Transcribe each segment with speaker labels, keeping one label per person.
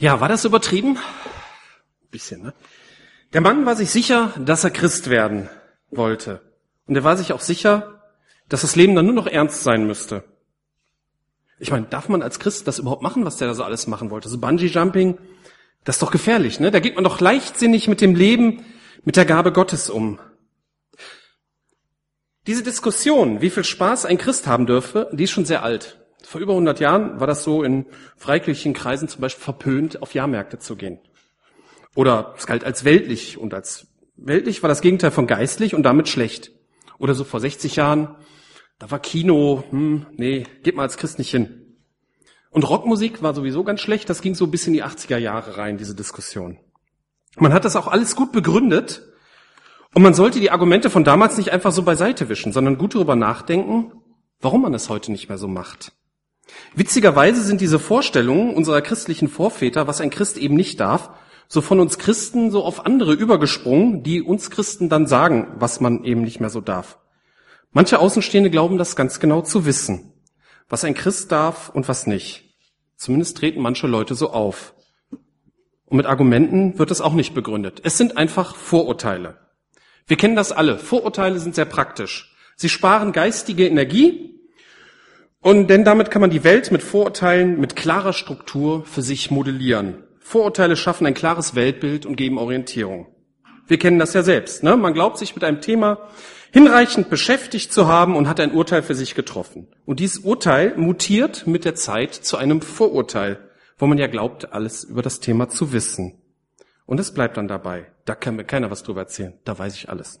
Speaker 1: Ja, war das übertrieben? Bisschen, ne? Der Mann war sich sicher, dass er Christ werden wollte. Und er war sich auch sicher, dass das Leben dann nur noch ernst sein müsste. Ich meine, darf man als Christ das überhaupt machen, was der da so alles machen wollte? So Bungee-Jumping, das ist doch gefährlich, ne? Da geht man doch leichtsinnig mit dem Leben, mit der Gabe Gottes um. Diese Diskussion, wie viel Spaß ein Christ haben dürfe, die ist schon sehr alt. Vor über 100 Jahren war das so in freikirchlichen Kreisen zum Beispiel verpönt, auf Jahrmärkte zu gehen. Oder es galt als weltlich und als weltlich war das Gegenteil von geistlich und damit schlecht. Oder so vor 60 Jahren, da war Kino, hm, nee, geht mal als Christ nicht hin. Und Rockmusik war sowieso ganz schlecht, das ging so bis in die 80er Jahre rein, diese Diskussion. Man hat das auch alles gut begründet und man sollte die Argumente von damals nicht einfach so beiseite wischen, sondern gut darüber nachdenken, warum man es heute nicht mehr so macht. Witzigerweise sind diese Vorstellungen unserer christlichen Vorväter, was ein Christ eben nicht darf, so von uns Christen so auf andere übergesprungen, die uns Christen dann sagen, was man eben nicht mehr so darf. Manche Außenstehende glauben das ganz genau zu wissen, was ein Christ darf und was nicht. Zumindest treten manche Leute so auf. Und mit Argumenten wird es auch nicht begründet. Es sind einfach Vorurteile. Wir kennen das alle. Vorurteile sind sehr praktisch. Sie sparen geistige Energie und denn damit kann man die Welt mit Vorurteilen, mit klarer Struktur für sich modellieren. Vorurteile schaffen ein klares Weltbild und geben Orientierung. Wir kennen das ja selbst. Ne? Man glaubt sich mit einem Thema hinreichend beschäftigt zu haben und hat ein Urteil für sich getroffen. Und dieses Urteil mutiert mit der Zeit zu einem Vorurteil, wo man ja glaubt, alles über das Thema zu wissen. Und es bleibt dann dabei. Da kann mir keiner was drüber erzählen. Da weiß ich alles.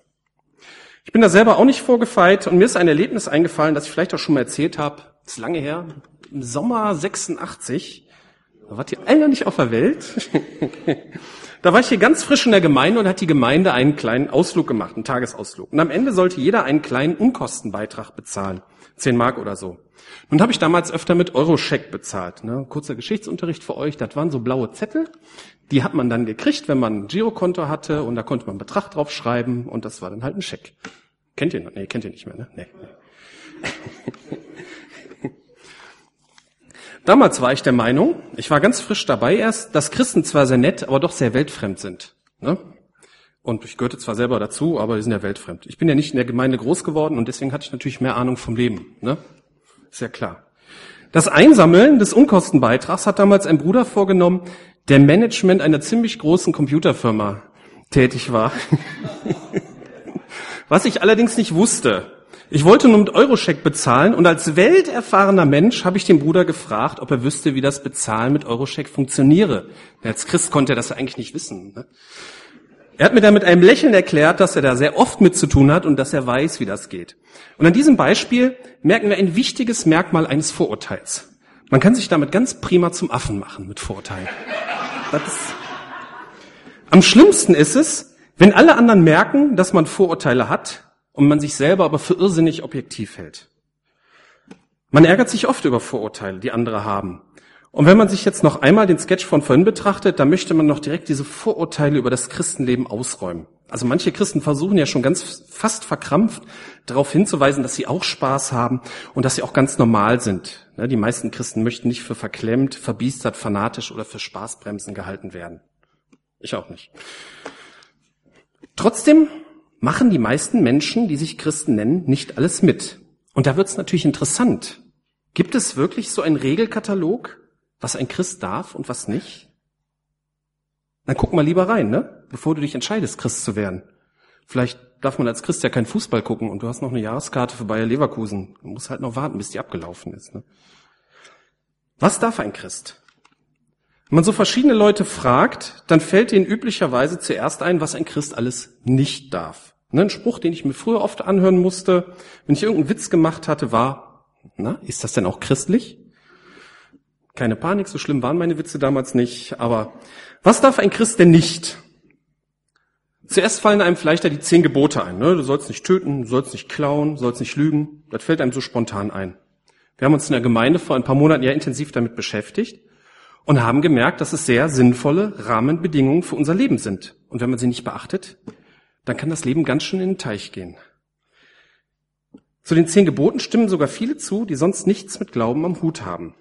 Speaker 1: Ich bin da selber auch nicht vorgefeit und mir ist ein Erlebnis eingefallen, das ich vielleicht auch schon mal erzählt habe. Ist lange her. Im Sommer 86. Da wart ihr einer nicht auf der Welt. da war ich hier ganz frisch in der Gemeinde und hat die Gemeinde einen kleinen Ausflug gemacht, einen Tagesausflug. Und am Ende sollte jeder einen kleinen Unkostenbeitrag bezahlen. Zehn Mark oder so. Nun habe ich damals öfter mit Euroscheck bezahlt. Ne? Kurzer Geschichtsunterricht für euch. Das waren so blaue Zettel. Die hat man dann gekriegt, wenn man ein Girokonto hatte und da konnte man einen Betrag draufschreiben und das war dann halt ein Scheck. Kennt ihr noch? Nee, kennt ihr nicht mehr, ne? Nee. Damals war ich der Meinung, ich war ganz frisch dabei erst, dass Christen zwar sehr nett, aber doch sehr weltfremd sind. Ne? Und ich gehörte zwar selber dazu, aber die sind ja weltfremd. Ich bin ja nicht in der Gemeinde groß geworden und deswegen hatte ich natürlich mehr Ahnung vom Leben. Ne? Ist ja klar. Das Einsammeln des Unkostenbeitrags hat damals ein Bruder vorgenommen, der Management einer ziemlich großen Computerfirma tätig war. Was ich allerdings nicht wusste. Ich wollte nur mit Eurocheck bezahlen und als welterfahrener Mensch habe ich den Bruder gefragt, ob er wüsste, wie das Bezahlen mit Eurocheck funktioniere. Als Christ konnte er das eigentlich nicht wissen. Ne? Er hat mir dann mit einem Lächeln erklärt, dass er da sehr oft mit zu tun hat und dass er weiß, wie das geht. Und an diesem Beispiel merken wir ein wichtiges Merkmal eines Vorurteils. Man kann sich damit ganz prima zum Affen machen mit Vorurteilen. Am schlimmsten ist es, wenn alle anderen merken, dass man Vorurteile hat und man sich selber aber für irrsinnig objektiv hält. Man ärgert sich oft über Vorurteile, die andere haben. Und wenn man sich jetzt noch einmal den Sketch von vorhin betrachtet, dann möchte man noch direkt diese Vorurteile über das Christenleben ausräumen. Also manche Christen versuchen ja schon ganz fast verkrampft darauf hinzuweisen, dass sie auch Spaß haben und dass sie auch ganz normal sind. Ne, die meisten Christen möchten nicht für verklemmt, verbiestert, fanatisch oder für Spaßbremsen gehalten werden. Ich auch nicht. Trotzdem machen die meisten Menschen, die sich Christen nennen, nicht alles mit. Und da wird es natürlich interessant. Gibt es wirklich so einen Regelkatalog, was ein Christ darf und was nicht? Dann guck mal lieber rein, ne? Bevor du dich entscheidest, Christ zu werden. Vielleicht darf man als Christ ja keinen Fußball gucken und du hast noch eine Jahreskarte für Bayer Leverkusen. Du musst halt noch warten, bis die abgelaufen ist. Ne? Was darf ein Christ? Wenn man so verschiedene Leute fragt, dann fällt ihnen üblicherweise zuerst ein, was ein Christ alles nicht darf. Ne, ein Spruch, den ich mir früher oft anhören musste, wenn ich irgendeinen Witz gemacht hatte, war, na, ist das denn auch christlich? Keine Panik, so schlimm waren meine Witze damals nicht, aber was darf ein Christ denn nicht? Zuerst fallen einem vielleicht da die zehn Gebote ein. Ne? Du sollst nicht töten, du sollst nicht klauen, du sollst nicht lügen. Das fällt einem so spontan ein. Wir haben uns in der Gemeinde vor ein paar Monaten ja intensiv damit beschäftigt und haben gemerkt, dass es sehr sinnvolle Rahmenbedingungen für unser Leben sind. Und wenn man sie nicht beachtet, dann kann das Leben ganz schön in den Teich gehen. Zu den zehn Geboten stimmen sogar viele zu, die sonst nichts mit Glauben am Hut haben.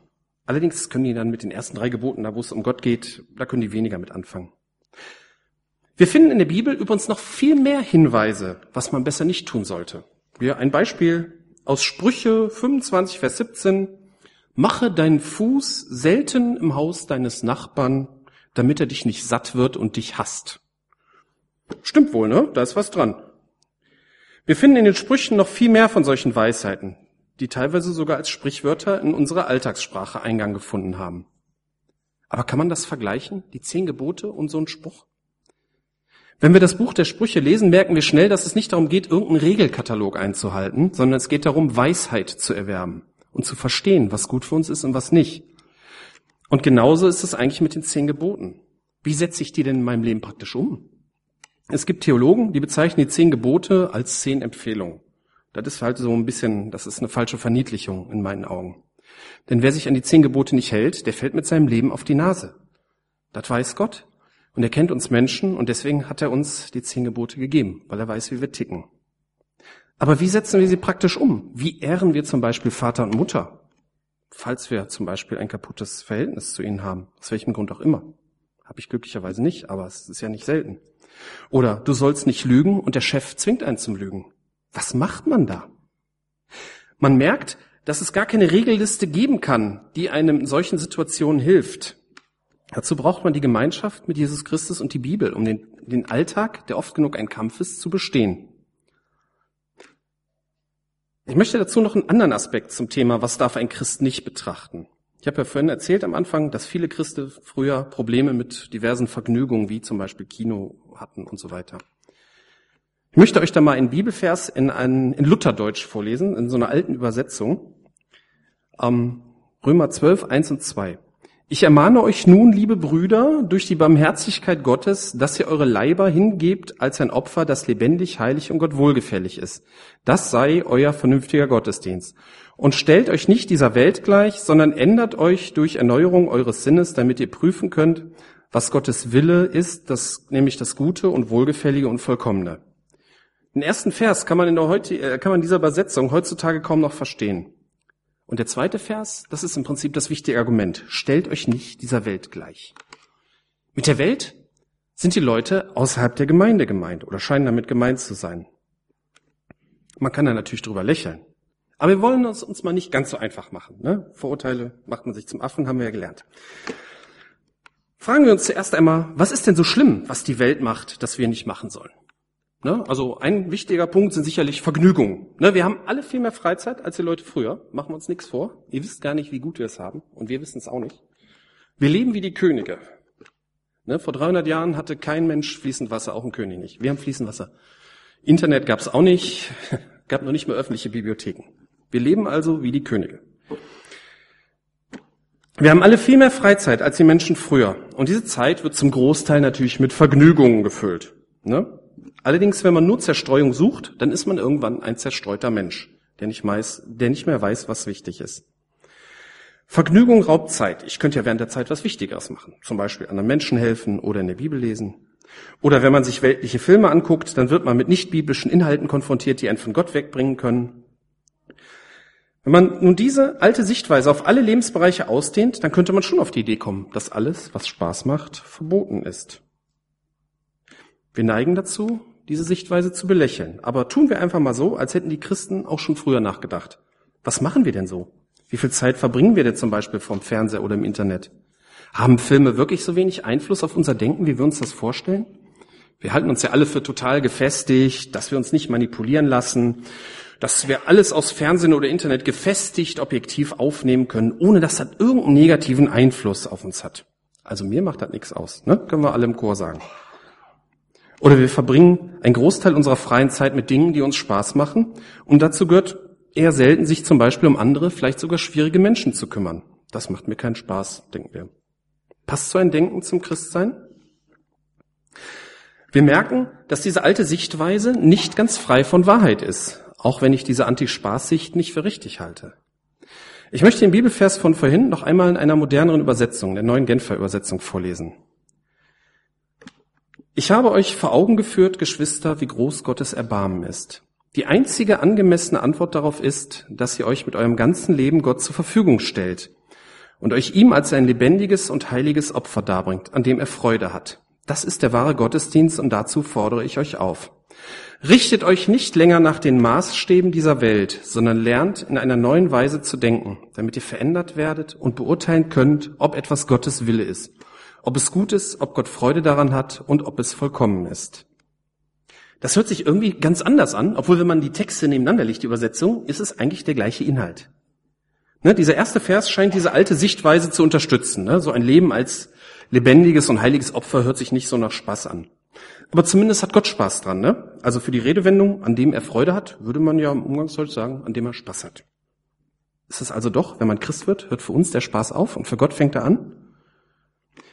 Speaker 1: Allerdings können die dann mit den ersten drei Geboten, da wo es um Gott geht, da können die weniger mit anfangen. Wir finden in der Bibel übrigens noch viel mehr Hinweise, was man besser nicht tun sollte. Wir ein Beispiel aus Sprüche 25, Vers 17. Mache deinen Fuß selten im Haus deines Nachbarn, damit er dich nicht satt wird und dich hasst. Stimmt wohl, ne? Da ist was dran. Wir finden in den Sprüchen noch viel mehr von solchen Weisheiten die teilweise sogar als Sprichwörter in unserer Alltagssprache Eingang gefunden haben. Aber kann man das vergleichen, die zehn Gebote und so ein Spruch? Wenn wir das Buch der Sprüche lesen, merken wir schnell, dass es nicht darum geht, irgendeinen Regelkatalog einzuhalten, sondern es geht darum, Weisheit zu erwerben und zu verstehen, was gut für uns ist und was nicht. Und genauso ist es eigentlich mit den zehn Geboten. Wie setze ich die denn in meinem Leben praktisch um? Es gibt Theologen, die bezeichnen die zehn Gebote als zehn Empfehlungen. Das ist halt so ein bisschen, das ist eine falsche Verniedlichung in meinen Augen. Denn wer sich an die zehn Gebote nicht hält, der fällt mit seinem Leben auf die Nase. Das weiß Gott. Und er kennt uns Menschen und deswegen hat er uns die zehn Gebote gegeben, weil er weiß, wie wir ticken. Aber wie setzen wir sie praktisch um? Wie ehren wir zum Beispiel Vater und Mutter? Falls wir zum Beispiel ein kaputtes Verhältnis zu ihnen haben, aus welchem Grund auch immer. Habe ich glücklicherweise nicht, aber es ist ja nicht selten. Oder du sollst nicht lügen und der Chef zwingt einen zum Lügen. Was macht man da? Man merkt, dass es gar keine Regelliste geben kann, die einem in solchen Situationen hilft. Dazu braucht man die Gemeinschaft mit Jesus Christus und die Bibel, um den, den Alltag, der oft genug ein Kampf ist, zu bestehen. Ich möchte dazu noch einen anderen Aspekt zum Thema, was darf ein Christ nicht betrachten. Ich habe ja vorhin erzählt am Anfang, dass viele Christen früher Probleme mit diversen Vergnügungen, wie zum Beispiel Kino hatten und so weiter. Ich möchte euch da mal einen Bibelvers in, ein, in Lutherdeutsch vorlesen, in so einer alten Übersetzung. Ähm, Römer 12, 1 und 2. Ich ermahne euch nun, liebe Brüder, durch die Barmherzigkeit Gottes, dass ihr eure Leiber hingebt als ein Opfer, das lebendig, heilig und Gott wohlgefällig ist. Das sei euer vernünftiger Gottesdienst. Und stellt euch nicht dieser Welt gleich, sondern ändert euch durch Erneuerung eures Sinnes, damit ihr prüfen könnt, was Gottes Wille ist, das, nämlich das Gute und Wohlgefällige und Vollkommene. Den ersten Vers kann man in der heute, äh, kann man dieser Übersetzung heutzutage kaum noch verstehen. Und der zweite Vers, das ist im Prinzip das wichtige Argument. Stellt euch nicht dieser Welt gleich. Mit der Welt sind die Leute außerhalb der Gemeinde gemeint oder scheinen damit gemeint zu sein. Man kann da natürlich drüber lächeln. Aber wir wollen es uns mal nicht ganz so einfach machen. Ne? Vorurteile macht man sich zum Affen, haben wir ja gelernt. Fragen wir uns zuerst einmal, was ist denn so schlimm, was die Welt macht, dass wir nicht machen sollen? Ne? Also ein wichtiger Punkt sind sicherlich Vergnügungen. Ne? Wir haben alle viel mehr Freizeit als die Leute früher. Machen wir uns nichts vor. Ihr wisst gar nicht, wie gut wir es haben. Und wir wissen es auch nicht. Wir leben wie die Könige. Ne? Vor 300 Jahren hatte kein Mensch fließend Wasser, auch ein König nicht. Wir haben fließend Wasser. Internet gab es auch nicht. gab noch nicht mehr öffentliche Bibliotheken. Wir leben also wie die Könige. Wir haben alle viel mehr Freizeit als die Menschen früher. Und diese Zeit wird zum Großteil natürlich mit Vergnügungen gefüllt. Ne? Allerdings, wenn man nur Zerstreuung sucht, dann ist man irgendwann ein zerstreuter Mensch, der nicht, weiß, der nicht mehr weiß, was wichtig ist. Vergnügung raubt Zeit. Ich könnte ja während der Zeit was Wichtigeres machen. Zum Beispiel anderen Menschen helfen oder in der Bibel lesen. Oder wenn man sich weltliche Filme anguckt, dann wird man mit nicht-biblischen Inhalten konfrontiert, die einen von Gott wegbringen können. Wenn man nun diese alte Sichtweise auf alle Lebensbereiche ausdehnt, dann könnte man schon auf die Idee kommen, dass alles, was Spaß macht, verboten ist. Wir neigen dazu, diese Sichtweise zu belächeln. Aber tun wir einfach mal so, als hätten die Christen auch schon früher nachgedacht. Was machen wir denn so? Wie viel Zeit verbringen wir denn zum Beispiel vom Fernseher oder im Internet? Haben Filme wirklich so wenig Einfluss auf unser Denken, wie wir uns das vorstellen? Wir halten uns ja alle für total gefestigt, dass wir uns nicht manipulieren lassen, dass wir alles aus Fernsehen oder Internet gefestigt, objektiv aufnehmen können, ohne dass das irgendeinen negativen Einfluss auf uns hat. Also mir macht das nichts aus, ne? Können wir alle im Chor sagen. Oder wir verbringen einen Großteil unserer freien Zeit mit Dingen, die uns Spaß machen. Und dazu gehört eher selten, sich zum Beispiel um andere, vielleicht sogar schwierige Menschen zu kümmern. Das macht mir keinen Spaß, denken wir. Passt so ein Denken zum Christsein? Wir merken, dass diese alte Sichtweise nicht ganz frei von Wahrheit ist, auch wenn ich diese Anti-Spaß-Sicht nicht für richtig halte. Ich möchte den Bibelvers von vorhin noch einmal in einer moderneren Übersetzung, der neuen Genfer Übersetzung vorlesen. Ich habe euch vor Augen geführt, Geschwister, wie groß Gottes Erbarmen ist. Die einzige angemessene Antwort darauf ist, dass ihr euch mit eurem ganzen Leben Gott zur Verfügung stellt und euch ihm als ein lebendiges und heiliges Opfer darbringt, an dem er Freude hat. Das ist der wahre Gottesdienst und dazu fordere ich euch auf. Richtet euch nicht länger nach den Maßstäben dieser Welt, sondern lernt in einer neuen Weise zu denken, damit ihr verändert werdet und beurteilen könnt, ob etwas Gottes Wille ist, ob es gut ist, ob Gott Freude daran hat und ob es vollkommen ist. Das hört sich irgendwie ganz anders an, obwohl wenn man die Texte nebeneinander legt, die Übersetzung, ist es eigentlich der gleiche Inhalt. Ne, dieser erste Vers scheint diese alte Sichtweise zu unterstützen. Ne? So ein Leben als lebendiges und heiliges Opfer hört sich nicht so nach Spaß an. Aber zumindest hat Gott Spaß dran. Ne? Also für die Redewendung, an dem er Freude hat, würde man ja im Umgangsdeutsch sagen, an dem er Spaß hat. Ist es also doch, wenn man Christ wird, hört für uns der Spaß auf und für Gott fängt er an?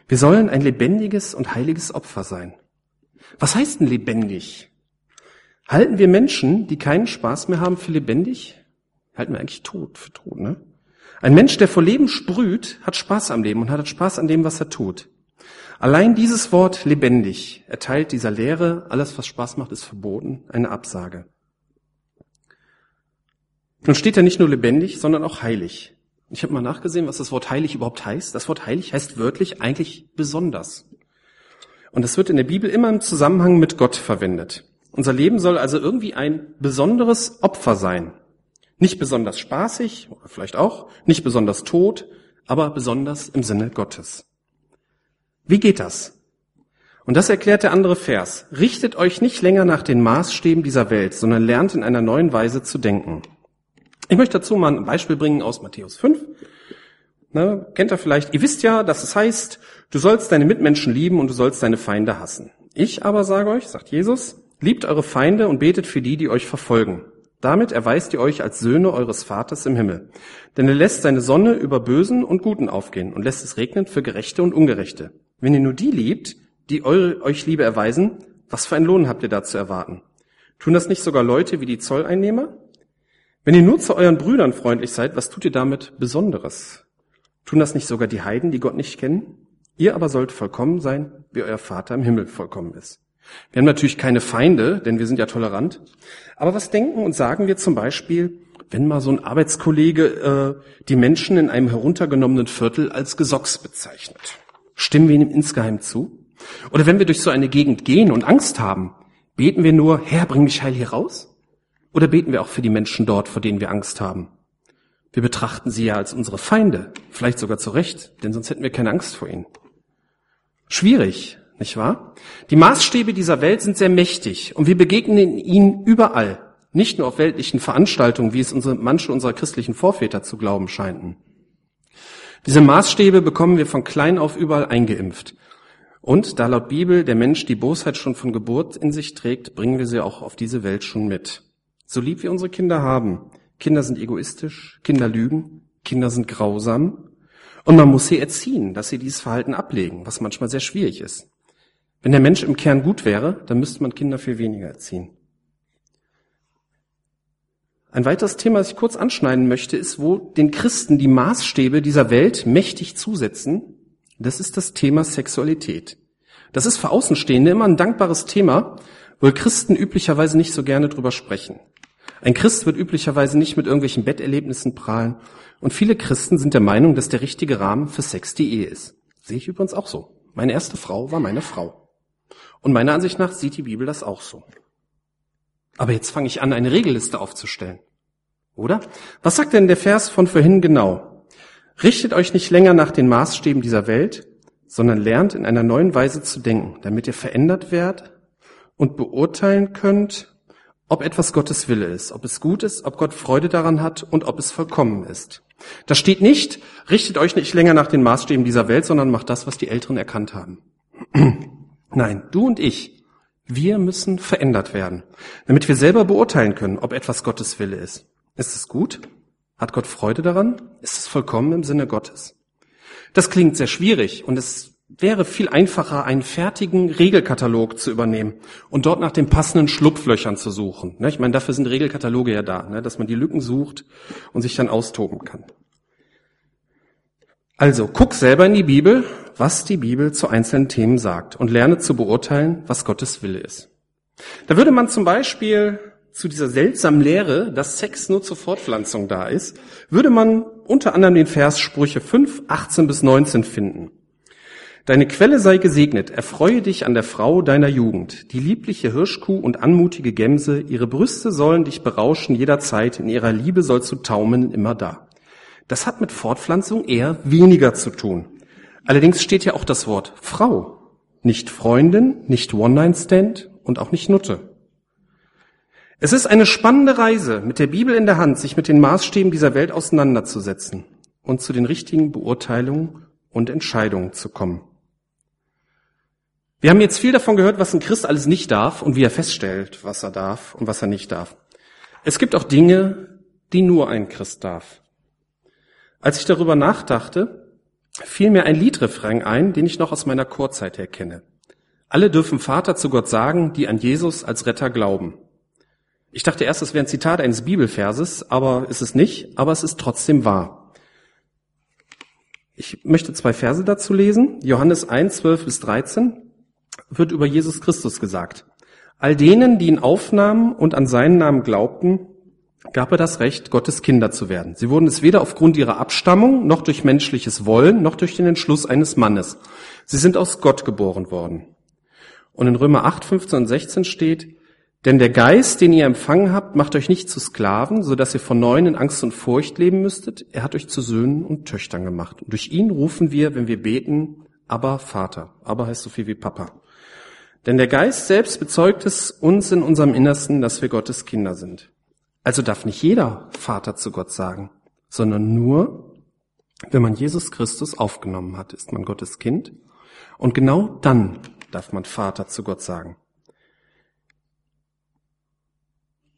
Speaker 1: Wir sollen ein lebendiges und heiliges Opfer sein. Was heißt denn lebendig? Halten wir Menschen, die keinen Spaß mehr haben, für lebendig? Halten wir eigentlich tot für tot, ne? Ein Mensch, der vor Leben sprüht, hat Spaß am Leben und hat Spaß an dem, was er tut. Allein dieses Wort lebendig erteilt dieser Lehre, alles was Spaß macht, ist verboten, eine Absage. Nun steht er nicht nur lebendig, sondern auch heilig. Ich habe mal nachgesehen, was das Wort heilig überhaupt heißt. Das Wort heilig heißt wörtlich eigentlich besonders. Und das wird in der Bibel immer im Zusammenhang mit Gott verwendet. Unser Leben soll also irgendwie ein besonderes Opfer sein. Nicht besonders spaßig, oder vielleicht auch, nicht besonders tot, aber besonders im Sinne Gottes. Wie geht das? Und das erklärt der andere Vers. Richtet euch nicht länger nach den Maßstäben dieser Welt, sondern lernt in einer neuen Weise zu denken. Ich möchte dazu mal ein Beispiel bringen aus Matthäus 5. Ne, kennt ihr vielleicht? Ihr wisst ja, dass es heißt, du sollst deine Mitmenschen lieben und du sollst deine Feinde hassen. Ich aber sage euch, sagt Jesus, liebt eure Feinde und betet für die, die euch verfolgen. Damit erweist ihr euch als Söhne eures Vaters im Himmel. Denn er lässt seine Sonne über Bösen und Guten aufgehen und lässt es regnen für Gerechte und Ungerechte. Wenn ihr nur die liebt, die eure, euch Liebe erweisen, was für einen Lohn habt ihr da zu erwarten? Tun das nicht sogar Leute wie die Zolleinnehmer? Wenn ihr nur zu euren Brüdern freundlich seid, was tut ihr damit Besonderes? Tun das nicht sogar die Heiden, die Gott nicht kennen? Ihr aber sollt vollkommen sein, wie euer Vater im Himmel vollkommen ist. Wir haben natürlich keine Feinde, denn wir sind ja tolerant. Aber was denken und sagen wir zum Beispiel, wenn mal so ein Arbeitskollege äh, die Menschen in einem heruntergenommenen Viertel als Gesocks bezeichnet? Stimmen wir ihm insgeheim zu? Oder wenn wir durch so eine Gegend gehen und Angst haben, beten wir nur, Herr, bring mich heil hier raus? Oder beten wir auch für die Menschen dort, vor denen wir Angst haben? Wir betrachten sie ja als unsere Feinde, vielleicht sogar zu Recht, denn sonst hätten wir keine Angst vor ihnen. Schwierig, nicht wahr? Die Maßstäbe dieser Welt sind sehr mächtig und wir begegnen ihnen überall, nicht nur auf weltlichen Veranstaltungen, wie es unsere, manche unserer christlichen Vorväter zu glauben scheinten. Diese Maßstäbe bekommen wir von klein auf überall eingeimpft. Und da laut Bibel der Mensch die Bosheit schon von Geburt in sich trägt, bringen wir sie auch auf diese Welt schon mit. So lieb wir unsere Kinder haben. Kinder sind egoistisch, Kinder lügen, Kinder sind grausam. Und man muss sie erziehen, dass sie dieses Verhalten ablegen, was manchmal sehr schwierig ist. Wenn der Mensch im Kern gut wäre, dann müsste man Kinder viel weniger erziehen. Ein weiteres Thema, das ich kurz anschneiden möchte, ist, wo den Christen die Maßstäbe dieser Welt mächtig zusetzen. Das ist das Thema Sexualität. Das ist für Außenstehende immer ein dankbares Thema, weil Christen üblicherweise nicht so gerne drüber sprechen. Ein Christ wird üblicherweise nicht mit irgendwelchen Betterlebnissen prahlen. Und viele Christen sind der Meinung, dass der richtige Rahmen für Sex die Ehe ist. Sehe ich übrigens auch so. Meine erste Frau war meine Frau. Und meiner Ansicht nach sieht die Bibel das auch so. Aber jetzt fange ich an, eine Regelliste aufzustellen. Oder? Was sagt denn der Vers von vorhin genau? Richtet euch nicht länger nach den Maßstäben dieser Welt, sondern lernt in einer neuen Weise zu denken, damit ihr verändert werdet und beurteilen könnt, ob etwas Gottes Wille ist, ob es gut ist, ob Gott Freude daran hat und ob es vollkommen ist. Da steht nicht, richtet euch nicht länger nach den Maßstäben dieser Welt, sondern macht das, was die Älteren erkannt haben. Nein, du und ich, wir müssen verändert werden, damit wir selber beurteilen können, ob etwas Gottes Wille ist. Ist es gut? Hat Gott Freude daran? Ist es vollkommen im Sinne Gottes? Das klingt sehr schwierig und es wäre viel einfacher, einen fertigen Regelkatalog zu übernehmen und dort nach den passenden Schlupflöchern zu suchen. Ich meine, dafür sind Regelkataloge ja da, ne, dass man die Lücken sucht und sich dann austoben kann. Also, guck selber in die Bibel, was die Bibel zu einzelnen Themen sagt und lerne zu beurteilen, was Gottes Wille ist. Da würde man zum Beispiel zu dieser seltsamen Lehre, dass Sex nur zur Fortpflanzung da ist, würde man unter anderem den Vers Sprüche 5, 18 bis 19 finden. Deine Quelle sei gesegnet, erfreue dich an der Frau deiner Jugend, die liebliche Hirschkuh und anmutige Gemse, ihre Brüste sollen dich berauschen jederzeit, in ihrer Liebe sollst du taumeln immer da. Das hat mit Fortpflanzung eher weniger zu tun. Allerdings steht ja auch das Wort Frau, nicht Freundin, nicht One-Night-Stand und auch nicht Nutte. Es ist eine spannende Reise, mit der Bibel in der Hand, sich mit den Maßstäben dieser Welt auseinanderzusetzen und zu den richtigen Beurteilungen und Entscheidungen zu kommen. Wir haben jetzt viel davon gehört, was ein Christ alles nicht darf und wie er feststellt, was er darf und was er nicht darf. Es gibt auch Dinge, die nur ein Christ darf. Als ich darüber nachdachte, fiel mir ein Liedrefrain ein, den ich noch aus meiner Chorzeit her kenne. Alle dürfen Vater zu Gott sagen, die an Jesus als Retter glauben. Ich dachte erst, es wäre ein Zitat eines Bibelverses, aber ist es nicht, aber es ist trotzdem wahr. Ich möchte zwei Verse dazu lesen. Johannes 1, 12 bis 13 wird über Jesus Christus gesagt. All denen, die ihn aufnahmen und an seinen Namen glaubten, gab er das Recht, Gottes Kinder zu werden. Sie wurden es weder aufgrund ihrer Abstammung, noch durch menschliches Wollen, noch durch den Entschluss eines Mannes. Sie sind aus Gott geboren worden. Und in Römer 8, 15 und 16 steht, denn der Geist, den ihr empfangen habt, macht euch nicht zu Sklaven, so dass ihr von neuem in Angst und Furcht leben müsstet. Er hat euch zu Söhnen und Töchtern gemacht. Und durch ihn rufen wir, wenn wir beten, aber Vater. Aber heißt so viel wie Papa. Denn der Geist selbst bezeugt es uns in unserem Innersten, dass wir Gottes Kinder sind. Also darf nicht jeder Vater zu Gott sagen, sondern nur, wenn man Jesus Christus aufgenommen hat, ist man Gottes Kind. Und genau dann darf man Vater zu Gott sagen.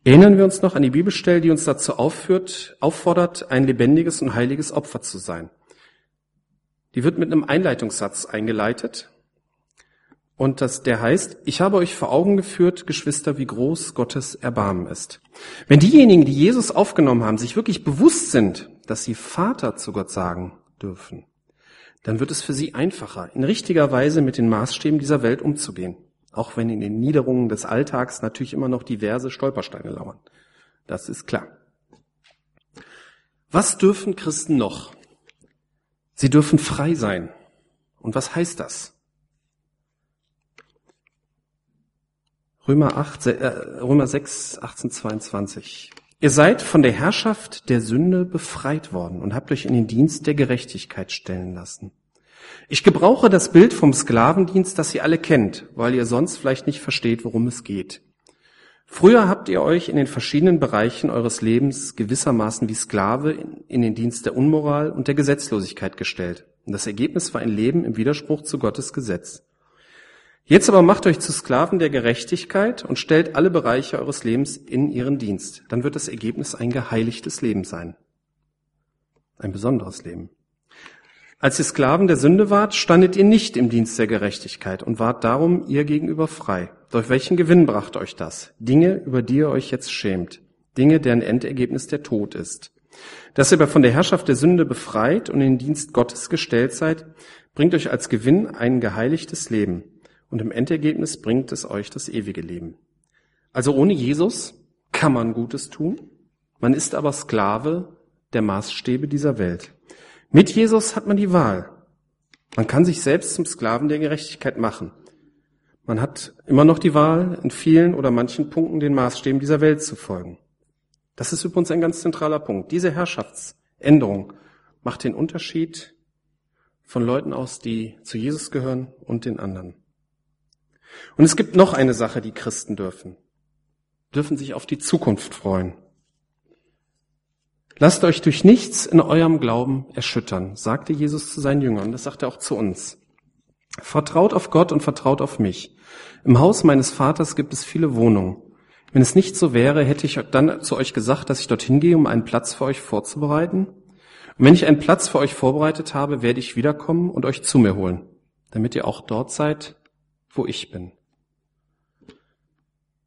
Speaker 1: Erinnern wir uns noch an die Bibelstelle, die uns dazu aufführt, auffordert, ein lebendiges und heiliges Opfer zu sein. Die wird mit einem Einleitungssatz eingeleitet. Und das, der heißt, ich habe euch vor Augen geführt, Geschwister, wie groß Gottes Erbarmen ist. Wenn diejenigen, die Jesus aufgenommen haben, sich wirklich bewusst sind, dass sie Vater zu Gott sagen dürfen, dann wird es für sie einfacher, in richtiger Weise mit den Maßstäben dieser Welt umzugehen. Auch wenn in den Niederungen des Alltags natürlich immer noch diverse Stolpersteine lauern. Das ist klar. Was dürfen Christen noch? Sie dürfen frei sein. Und was heißt das? Römer, 8, äh, Römer 6, 18, 22. Ihr seid von der Herrschaft der Sünde befreit worden und habt euch in den Dienst der Gerechtigkeit stellen lassen. Ich gebrauche das Bild vom Sklavendienst, das ihr alle kennt, weil ihr sonst vielleicht nicht versteht, worum es geht. Früher habt ihr euch in den verschiedenen Bereichen eures Lebens gewissermaßen wie Sklave in den Dienst der Unmoral und der Gesetzlosigkeit gestellt. Und das Ergebnis war ein Leben im Widerspruch zu Gottes Gesetz. Jetzt aber macht euch zu Sklaven der Gerechtigkeit und stellt alle Bereiche eures Lebens in ihren Dienst. Dann wird das Ergebnis ein geheiligtes Leben sein. Ein besonderes Leben. Als ihr Sklaven der Sünde wart, standet ihr nicht im Dienst der Gerechtigkeit und wart darum ihr gegenüber frei. Durch welchen Gewinn brachte euch das? Dinge, über die ihr euch jetzt schämt. Dinge, deren Endergebnis der Tod ist. Dass ihr aber von der Herrschaft der Sünde befreit und in den Dienst Gottes gestellt seid, bringt euch als Gewinn ein geheiligtes Leben und im Endergebnis bringt es euch das ewige Leben. Also ohne Jesus kann man Gutes tun, man ist aber Sklave der Maßstäbe dieser Welt. Mit Jesus hat man die Wahl. Man kann sich selbst zum Sklaven der Gerechtigkeit machen. Man hat immer noch die Wahl, in vielen oder manchen Punkten den Maßstäben dieser Welt zu folgen. Das ist übrigens ein ganz zentraler Punkt. Diese Herrschaftsänderung macht den Unterschied von Leuten aus, die zu Jesus gehören und den anderen. Und es gibt noch eine Sache, die Christen dürfen. Dürfen sich auf die Zukunft freuen. Lasst euch durch nichts in eurem Glauben erschüttern, sagte Jesus zu seinen Jüngern. Das sagt er auch zu uns. Vertraut auf Gott und vertraut auf mich. Im Haus meines Vaters gibt es viele Wohnungen. Wenn es nicht so wäre, hätte ich dann zu euch gesagt, dass ich dorthin gehe, um einen Platz für euch vorzubereiten. Und wenn ich einen Platz für euch vorbereitet habe, werde ich wiederkommen und euch zu mir holen, damit ihr auch dort seid, wo ich bin.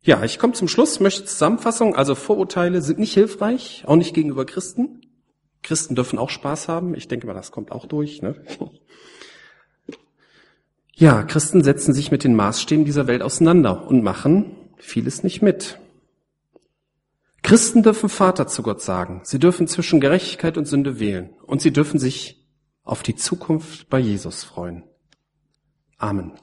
Speaker 1: Ja, ich komme zum Schluss, möchte Zusammenfassung. Also Vorurteile sind nicht hilfreich, auch nicht gegenüber Christen. Christen dürfen auch Spaß haben. Ich denke mal, das kommt auch durch. Ne? Ja, Christen setzen sich mit den Maßstäben dieser Welt auseinander und machen vieles nicht mit. Christen dürfen Vater zu Gott sagen. Sie dürfen zwischen Gerechtigkeit und Sünde wählen. Und sie dürfen sich auf die Zukunft bei Jesus freuen. Amen.